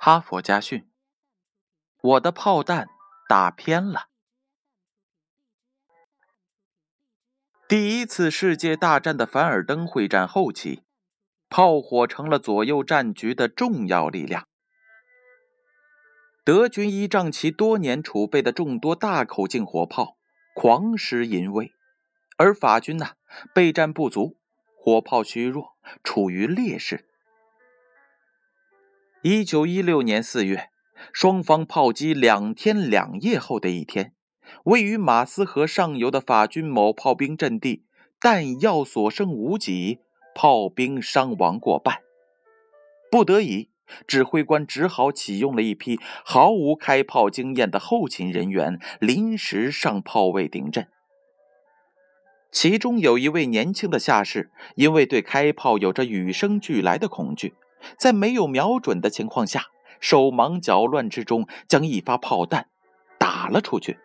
哈佛家训：我的炮弹打偏了。第一次世界大战的凡尔登会战后期，炮火成了左右战局的重要力量。德军依仗其多年储备的众多大口径火炮，狂施淫威，而法军呢，备战不足，火炮虚弱，处于劣势。一九一六年四月，双方炮击两天两夜后的一天，位于马斯河上游的法军某炮兵阵地弹药所剩无几，炮兵伤亡过半。不得已，指挥官只好启用了一批毫无开炮经验的后勤人员，临时上炮位顶阵。其中有一位年轻的下士，因为对开炮有着与生俱来的恐惧。在没有瞄准的情况下，手忙脚乱之中，将一发炮弹打了出去。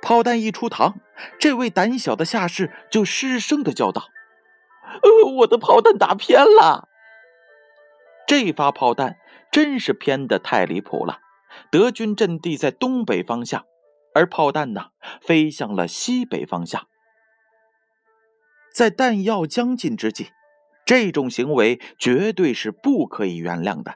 炮弹一出膛，这位胆小的下士就失声的叫道：“呃，我的炮弹打偏了！”这发炮弹真是偏的太离谱了。德军阵地在东北方向，而炮弹呢，飞向了西北方向。在弹药将尽之际。这种行为绝对是不可以原谅的。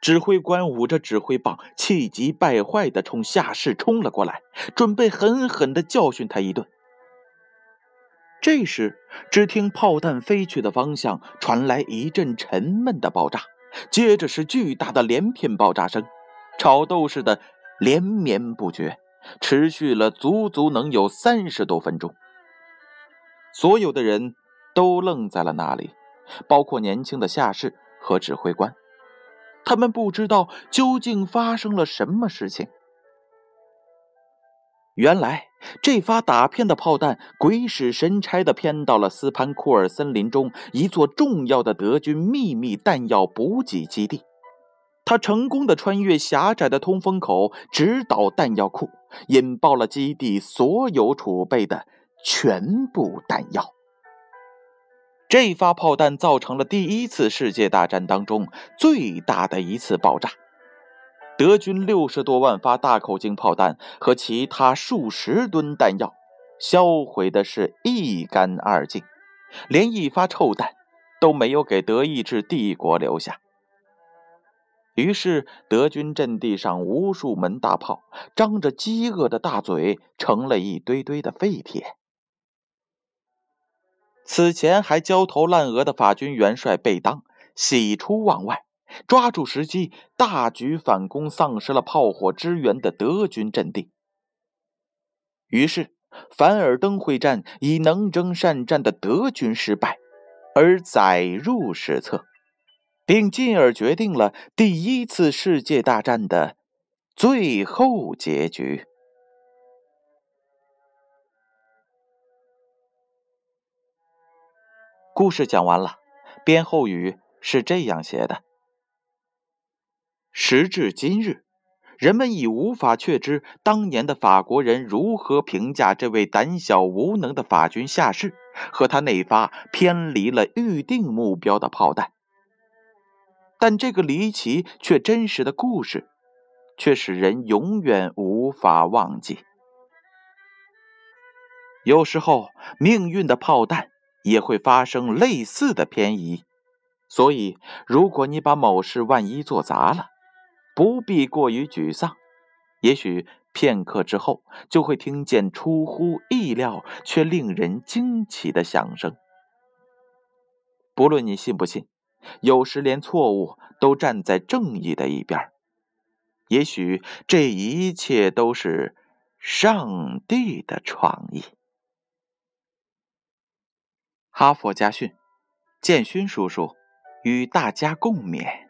指挥官捂着指挥棒，气急败坏地冲下士冲了过来，准备狠狠地教训他一顿。这时，只听炮弹飞去的方向传来一阵沉闷的爆炸，接着是巨大的连片爆炸声，炒豆似的连绵不绝，持续了足足能有三十多分钟。所有的人。都愣在了那里，包括年轻的下士和指挥官，他们不知道究竟发生了什么事情。原来，这发打偏的炮弹鬼使神差的偏到了斯潘库尔森林中一座重要的德军秘密弹药补给基地，他成功的穿越狭窄的通风口，直捣弹药库，引爆了基地所有储备的全部弹药。这发炮弹造成了第一次世界大战当中最大的一次爆炸，德军六十多万发大口径炮弹和其他数十吨弹药销毁的是一干二净，连一发臭弹都没有给德意志帝国留下。于是，德军阵地上无数门大炮张着饥饿的大嘴，成了一堆堆的废铁。此前还焦头烂额的法军元帅贝当喜出望外，抓住时机大举反攻丧失了炮火支援的德军阵地。于是，凡尔登会战以能征善战的德军失败而载入史册，并进而决定了第一次世界大战的最后结局。故事讲完了，编后语是这样写的：时至今日，人们已无法确知当年的法国人如何评价这位胆小无能的法军下士和他那发偏离了预定目标的炮弹。但这个离奇却真实的故事，却使人永远无法忘记。有时候，命运的炮弹。也会发生类似的偏移，所以如果你把某事万一做砸了，不必过于沮丧。也许片刻之后，就会听见出乎意料却令人惊奇的响声。不论你信不信，有时连错误都站在正义的一边。也许这一切都是上帝的创意。哈佛家训，建勋叔叔与大家共勉。